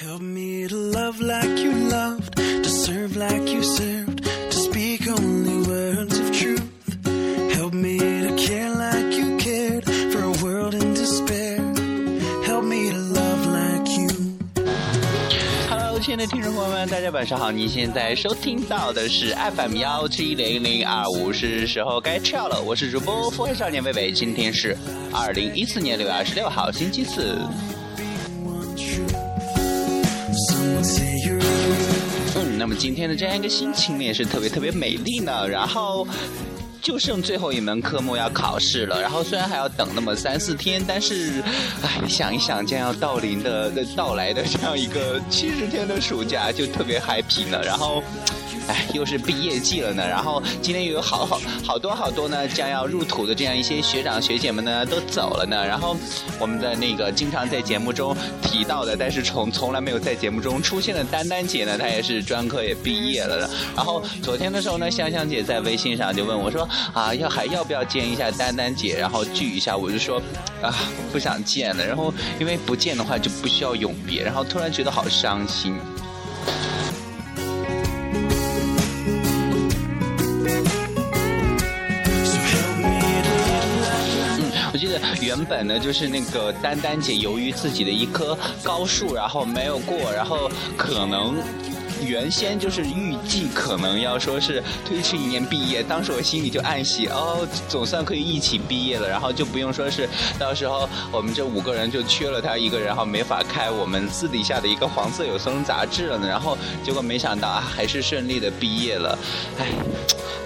Help me to love like you loved, to serve like you served, to speak only words of truth. Help me to care like you cared for a world in despair. Help me to love like you. Hello，亲爱的听众朋友们，大家晚上好！你现在收听到的是 FM 幺七零零二五，是时候该跳了。我是主播富贵少年贝贝，今天是二零一四年六月二十六号，星期四。嗯，那么今天的这样一个心情呢，也是特别特别美丽呢。然后就剩最后一门科目要考试了，然后虽然还要等那么三四天，但是，哎，想一想将要到临的的到来的这样一个七十天的暑假，就特别 happy 呢。然后。哎，又是毕业季了呢，然后今天又有好好好多好多呢将要入土的这样一些学长学姐们呢都走了呢，然后我们的那个经常在节目中提到的，但是从从来没有在节目中出现的丹丹姐呢，她也是专科也毕业了的。然后昨天的时候呢，香香姐在微信上就问我说啊，要还要不要见一下丹丹姐，然后聚一下，我就说啊不想见了，然后因为不见的话就不需要永别，然后突然觉得好伤心。原本呢，就是那个丹丹姐由于自己的一棵高树，然后没有过，然后可能。原先就是预计可能要说是推迟一年毕业，当时我心里就暗喜哦，总算可以一起毕业了，然后就不用说是到时候我们这五个人就缺了他一个，然后没法开我们私底下的一个黄色有声杂志了呢。然后结果没想到啊，还是顺利的毕业了，哎。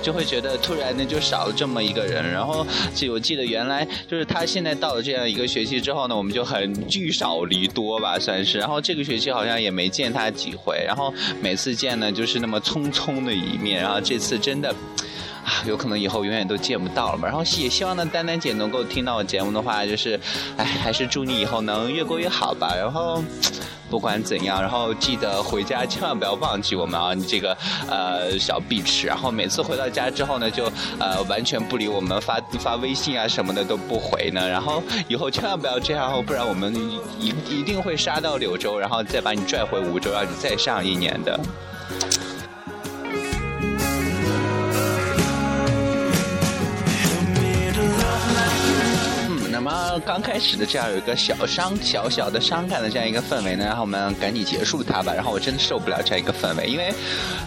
就会觉得突然的就少了这么一个人，然后就我记得原来就是他现在到了这样一个学期之后呢，我们就很聚少离多吧算是，然后这个学期好像也没见他几回，然后每次见呢就是那么匆匆的一面，然后这次真的。啊，有可能以后永远都见不到了嘛。然后也希望呢，丹丹姐能够听到我节目的话，就是，哎，还是祝你以后能越过越好吧。然后，不管怎样，然后记得回家千万不要忘记我们啊，你这个呃小碧池。然后每次回到家之后呢，就呃完全不理我们，发发微信啊什么的都不回呢。然后以后千万不要这样，不然我们一一定会杀到柳州，然后再把你拽回梧州，让你再上一年的。么刚开始的这样有一个小伤、小小的伤感的这样一个氛围呢，然后我们赶紧结束它吧。然后我真的受不了这样一个氛围，因为，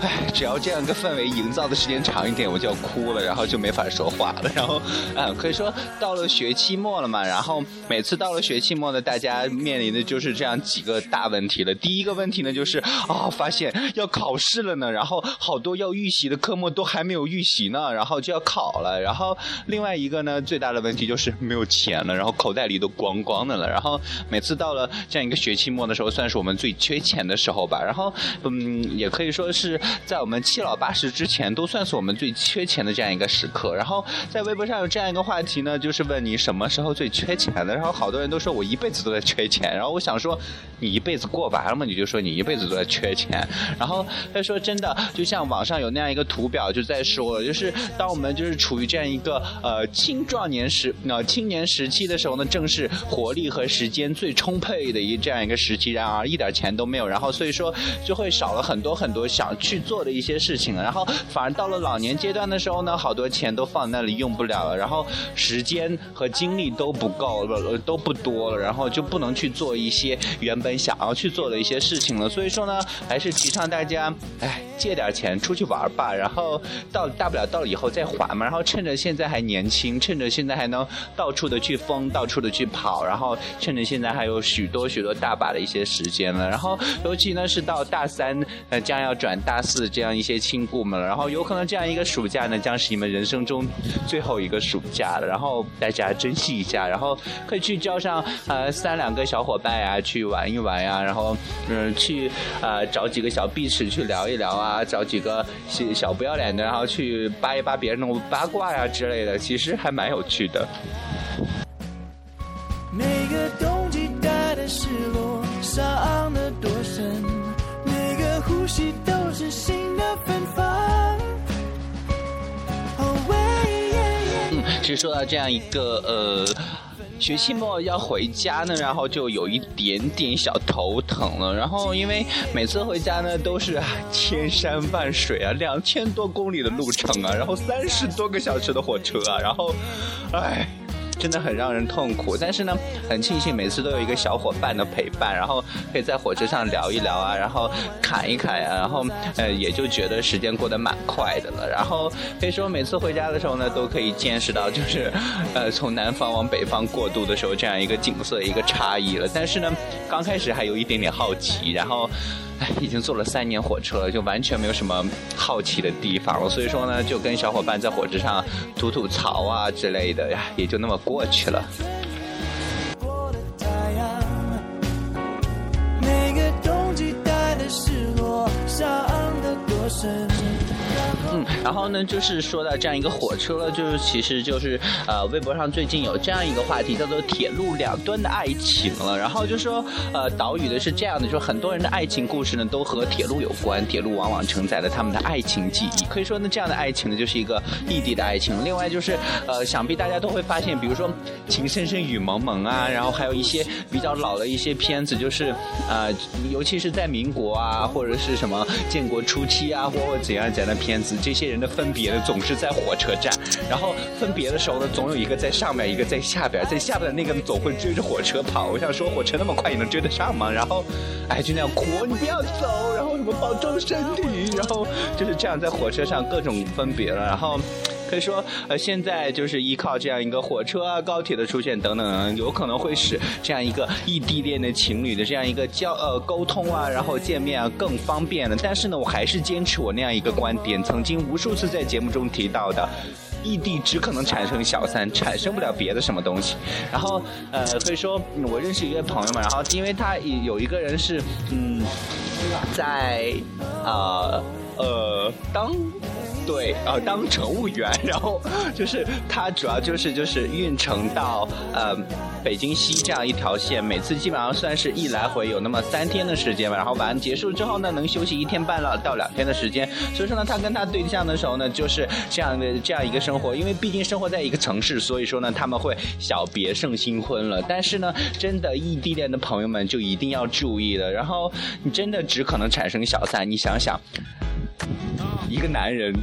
唉，只要这样一个氛围营造的时间长一点，我就要哭了，然后就没法说话了。然后，嗯，可以说到了学期末了嘛，然后每次到了学期末呢，大家面临的就是这样几个大问题了。第一个问题呢，就是啊，发现要考试了呢，然后好多要预习的科目都还没有预习呢，然后就要考了。然后另外一个呢，最大的问题就是没有钱了，然后口袋里都光光的了。然后每次到了这样一个学期末的时候，算是我们最缺钱的时候吧。然后嗯，也可以说是在我们七老八十之前，都算是我们最缺钱的这样一个时刻。然后在微博上有这样一个话题呢，就是问你什么时候最缺钱的。然后好多人都说我一辈子都在缺钱。然后我想说，你一辈子过完了吗？你就说你一辈子都在缺钱。然后他说真的，就像网上有那样一个图表，就在说，就是当我们就是处于这样一个呃青壮年时呃青年时期的时候呢，正是活力和时间最充沛的一这样一个时期，然而一点钱都没有，然后所以说就会少了很多很多想去做的一些事情，然后反而到了老年阶段的时候呢，好多钱都放那里用不了了，然后时间和精力都不够了，都不多了，然后就不能去做一些原本想要去做的一些事情了，所以说呢，还是提倡大家，哎，借点钱出去玩吧，然后到大不了到了以后再还嘛，然后趁着现在还年轻，趁着现在还能到处的去风，到处的去跑，然后趁着现在还有许多许多大把的一些时间了，然后尤其呢是到大三，呃将要转大四这样一些亲故们了，然后有可能这样一个暑假呢将是你们人生中最后一个暑假了，然后大家珍惜一下，然后可以去叫上呃三两个小伙伴呀、去玩一玩呀，然后嗯、去呃找几个小壁齿去聊一聊啊，找几个小小不要脸的，然后去扒一扒别人的八卦呀之类的，其实还蛮有趣的。是新的芬芳。嗯，其实说到这样一个呃。学期末要回家呢，然后就有一点点小头疼了。然后因为每次回家呢都是千山万水啊，两千多公里的路程啊，然后三十多个小时的火车啊，然后，唉。真的很让人痛苦，但是呢，很庆幸每次都有一个小伙伴的陪伴，然后可以在火车上聊一聊啊，然后侃一侃啊，然后呃，也就觉得时间过得蛮快的了。然后可以说每次回家的时候呢，都可以见识到就是呃从南方往北方过渡的时候这样一个景色一个差异了。但是呢，刚开始还有一点点好奇，然后。哎，已经坐了三年火车了，就完全没有什么好奇的地方了。所以说呢，就跟小伙伴在火车上吐吐槽啊之类的呀，也就那么过去了。每个冬季带的失落，伤的多深。然后呢，就是说到这样一个火车了，就是其实就是呃，微博上最近有这样一个话题，叫做“铁路两端的爱情”了。然后就说呃，岛屿的是这样的，说很多人的爱情故事呢，都和铁路有关，铁路往往承载了他们的爱情记忆。可以说呢，这样的爱情呢，就是一个异地的爱情。另外就是呃，想必大家都会发现，比如说《情深深雨蒙蒙》啊，然后还有一些比较老的一些片子，就是呃，尤其是在民国啊，或者是什么建国初期啊，或或怎样怎样的片子。这些的分别呢，总是在火车站，然后分别的时候呢，总有一个在上面，一个在下边，在下边的那个总会追着火车跑。我想说，火车那么快，你能追得上吗？然后，哎，就那样哭，你不要走，然后什么保重身体，然后就是这样在火车上各种分别了，然后。所以说，呃，现在就是依靠这样一个火车啊、高铁的出现等等，有可能会使这样一个异地恋的情侣的这样一个交呃沟通啊，然后见面啊更方便了。但是呢，我还是坚持我那样一个观点，曾经无数次在节目中提到的，异地只可能产生小三，产生不了别的什么东西。然后，呃，可以说我认识一个朋友嘛，然后因为他有一个人是嗯，在啊呃当。对，呃，当乘务员，然后就是他主要就是就是运城到呃北京西这样一条线，每次基本上算是一来回有那么三天的时间吧，然后完结束之后呢，能休息一天半了到两天的时间。所以说呢，他跟他对象的时候呢，就是这样的这样一个生活，因为毕竟生活在一个城市，所以说呢，他们会小别胜新婚了。但是呢，真的异地恋的朋友们就一定要注意了，然后你真的只可能产生小三，你想想。一个男人。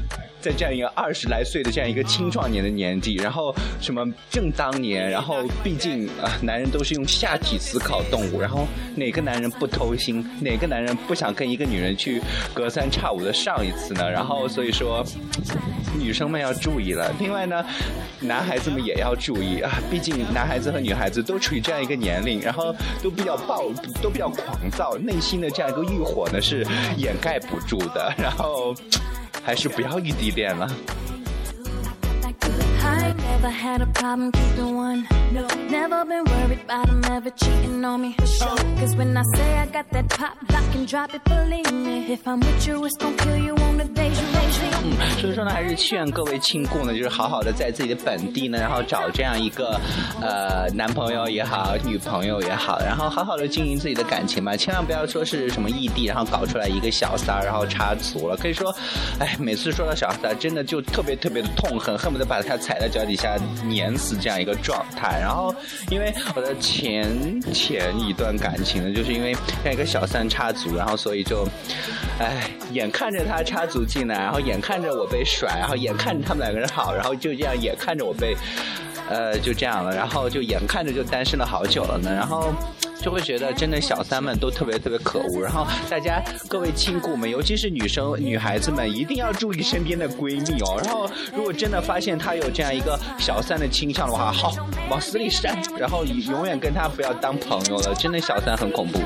在这样一个二十来岁的这样一个青壮年的年纪，然后什么正当年，然后毕竟啊，男人都是用下体思考动物，然后哪个男人不偷心，哪个男人不想跟一个女人去隔三差五的上一次呢？然后所以说，女生们要注意了。另外呢，男孩子们也要注意啊，毕竟男孩子和女孩子都处于这样一个年龄，然后都比较暴，都比较狂躁，内心的这样一个欲火呢是掩盖不住的。然后。还是不要异地恋了。Never had a problem keeping one. No, never been worried about him ever cheating on me sure. Cause when I say I got that pop, lock and drop it, believe me. If I'm with you, it's gonna kill you on the days you raise me. 嗯，所以说呢，还是劝各位亲故呢，就是好好的在自己的本地呢，然后找这样一个呃男朋友也好，女朋友也好，然后好好的经营自己的感情吧，千万不要说是什么异地，然后搞出来一个小三儿，然后插足了。可以说，哎，每次说到小三，真的就特别特别的痛恨，恨不得把他踩在脚底下。碾死这样一个状态，然后因为我的前前一段感情呢，就是因为这样一个小三插足，然后所以就，哎，眼看着他插足进来，然后眼看着我被甩，然后眼看着他们两个人好，然后就这样眼看着我被，呃，就这样了，然后就眼看着就单身了好久了呢，然后。就会觉得真的小三们都特别特别可恶，然后大家各位亲故们，尤其是女生女孩子们，一定要注意身边的闺蜜哦。然后如果真的发现她有这样一个小三的倾向的话，好往死里扇，然后永远跟她不要当朋友了。真的小三很恐怖。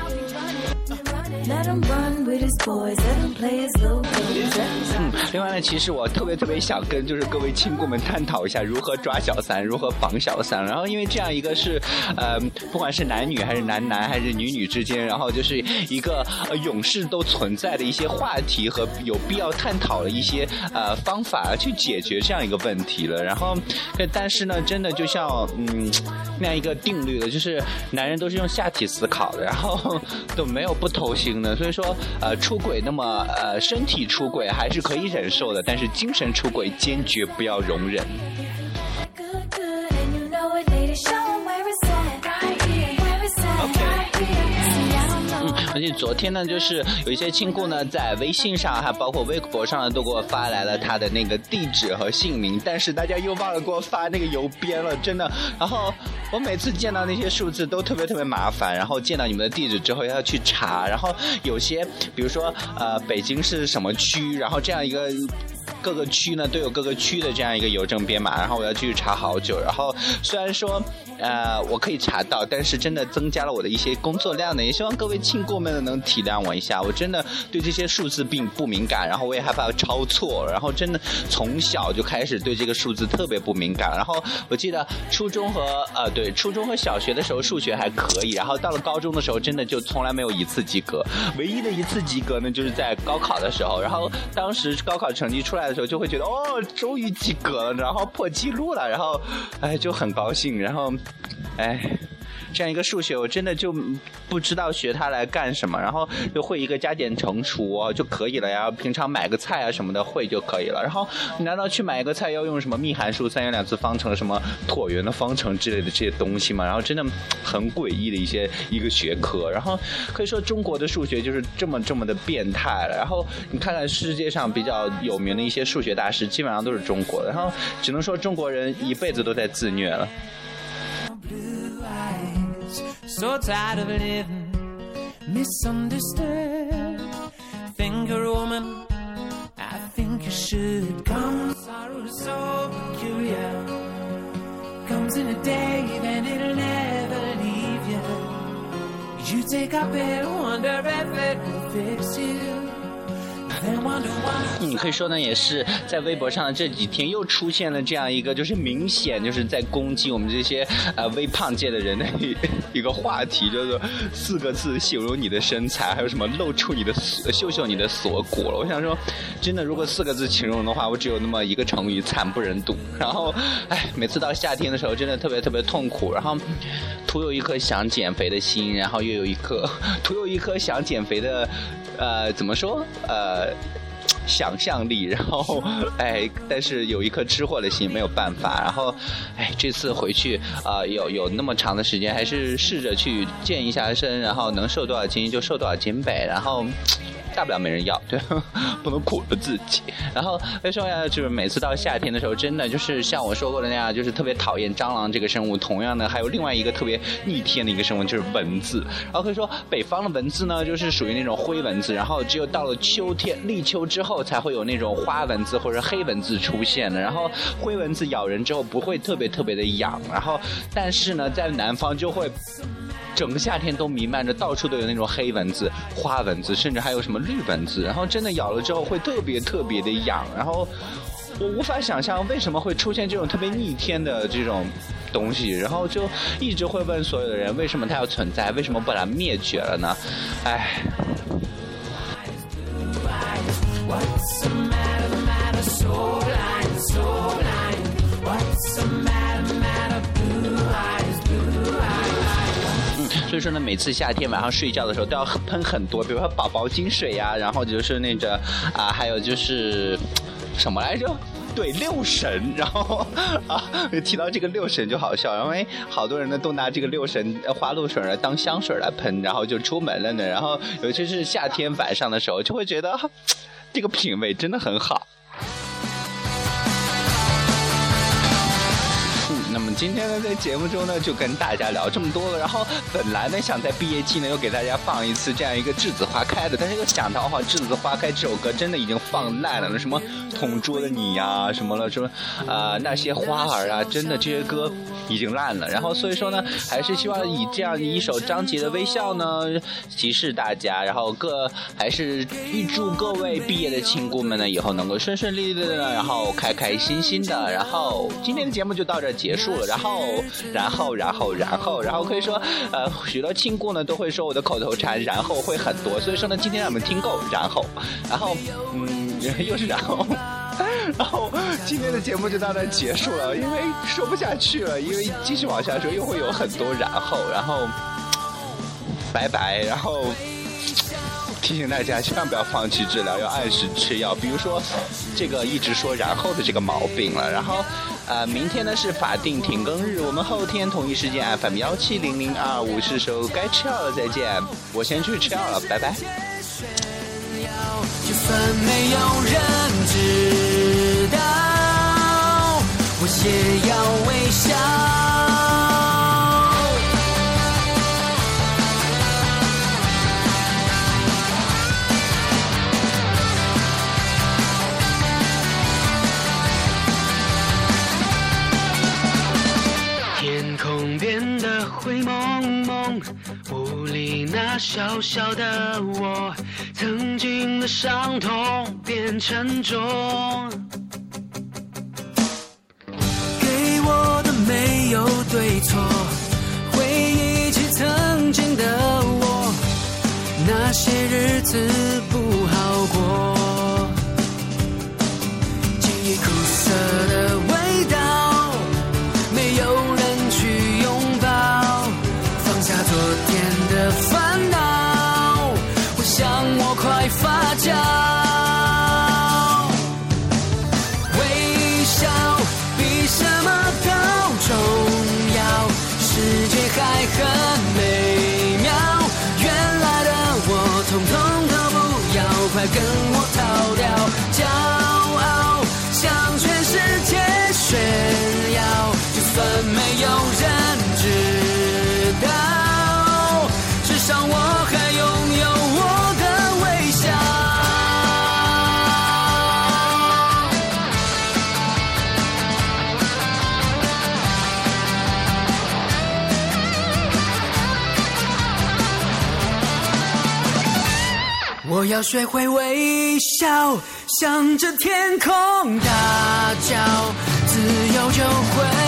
嗯，另外呢，其实我特别特别想跟就是各位亲故们探讨一下如何抓小三，如何防小三。然后因为这样一个是，呃，不管是男女还是男男还是女女之间，然后就是一个呃永世都存在的一些话题和有必要探讨的一些呃方法去解决这样一个问题了。然后，但是呢，真的就像嗯那样一个定律了，就是男人都是用下体思考的，然后都没有不偷腥的。所以说，呃，出轨那么呃，身体出轨还是可以忍受的但是精神出轨坚决不要容忍。而且昨天呢就是有一些亲故呢在微信上还包括微博上都给我发来了他的那个地址和姓名但是大家又忘了给我发那个邮编了真的。然后我每次见到那些数字都特别特别麻烦，然后见到你们的地址之后要去查，然后有些比如说呃北京是什么区，然后这样一个。各个区呢都有各个区的这样一个邮政编码，然后我要继续查好久。然后虽然说，呃，我可以查到，但是真的增加了我的一些工作量呢。也希望各位亲故们能体谅我一下，我真的对这些数字并不敏感，然后我也害怕抄错。然后真的从小就开始对这个数字特别不敏感。然后我记得初中和呃对初中和小学的时候数学还可以，然后到了高中的时候真的就从来没有一次及格。唯一的一次及格呢，就是在高考的时候。然后当时高考成绩出来的。时候就会觉得哦，终于及格了，然后破纪录了，然后，哎，就很高兴，然后，哎。这样一个数学，我真的就不知道学它来干什么。然后就会一个加减乘除就可以了呀。平常买个菜啊什么的会就可以了。然后你难道去买一个菜要用什么幂函数、三元两次方程、什么椭圆的方程之类的这些东西吗？然后真的很诡异的一些一个学科。然后可以说中国的数学就是这么这么的变态了。然后你看看世界上比较有名的一些数学大师，基本上都是中国的。然后只能说中国人一辈子都在自虐了。So tired of living misunderstood. Think a woman, I think you should. Come sorrow so peculiar. Comes in a day, then it'll never leave you. You take up it, wonder if it will fix you. 嗯，可以说呢，也是在微博上这几天又出现了这样一个，就是明显就是在攻击我们这些呃微胖界的人的一个话题，叫做四个字形容你的身材，还有什么露出你的秀秀你的锁骨了。我想说，真的，如果四个字形容的话，我只有那么一个成语：惨不忍睹。然后，哎，每次到夏天的时候，真的特别特别痛苦。然后，徒有一颗想减肥的心，然后又有一颗徒有一颗想减肥的，呃，怎么说？呃。想象力，然后，哎，但是有一颗吃货的心，没有办法。然后，哎，这次回去啊，有有那么长的时间，还是试着去健一下身，然后能瘦多少斤就瘦多少斤呗。然后。大不了没人要，对，不能苦了自己。然后为什么呀？就是每次到夏天的时候，真的就是像我说过的那样，就是特别讨厌蟑螂这个生物。同样的，还有另外一个特别逆天的一个生物，就是蚊子。然后可以说，北方的蚊子呢，就是属于那种灰蚊子。然后只有到了秋天立秋之后，才会有那种花蚊子或者黑蚊子出现的。然后灰蚊子咬人之后不会特别特别的痒。然后但是呢，在南方就会。整个夏天都弥漫着，到处都有那种黑蚊子、花蚊子，甚至还有什么绿蚊子。然后真的咬了之后会特别特别的痒。然后我无法想象为什么会出现这种特别逆天的这种东西。然后就一直会问所有的人，为什么它要存在？为什么不把它灭绝了呢？哎。所以说呢，每次夏天晚上睡觉的时候都要喷很多，比如说宝宝精水呀，然后就是那个啊，还有就是什么来着？对，六神。然后啊，提到这个六神就好笑，因为好多人呢都拿这个六神花露水来当香水来喷，然后就出门了呢。然后尤其是夏天晚上的时候，就会觉得这个品味真的很好。今天呢，在节目中呢，就跟大家聊这么多了。然后本来呢，想在毕业季呢，又给大家放一次这样一个《栀子花开》的，但是又想到哈，《栀子花开》这首歌真的已经放烂了。那什么同桌的你呀，什么了，什么啊，那些花儿啊，真的这些歌已经烂了。然后所以说呢，还是希望以这样一首张杰的《微笑》呢，提示大家。然后各还是预祝各位毕业的亲姑们呢，以后能够顺顺利利的，然后开开心心的。然后今天的节目就到这结束了。然后，然后，然后，然后，然后可以说，呃，许多亲故呢都会说我的口头禅，然后会很多。所以说呢，今天让我们听够，然后，然后，嗯，又是然后，然后今天的节目就到这结束了，因为说不下去了，因为继续往下说又会有很多然后，然后，拜拜，然后提醒大家千万不要放弃治疗，要按时吃药。比如说这个一直说然后的这个毛病了，然后。呃，明天呢是法定停更日，我们后天同一时间 FM 幺七零零二五是时候该吃药了，再见。我先去吃药了，拜拜。就算没有人知道，我也要微笑。小小的我，曾经的伤痛变沉重。给我的没有对错，回忆起曾经的我，那些日子不好过，记忆苦涩的味要学会微笑，向着天空大叫，自由就会。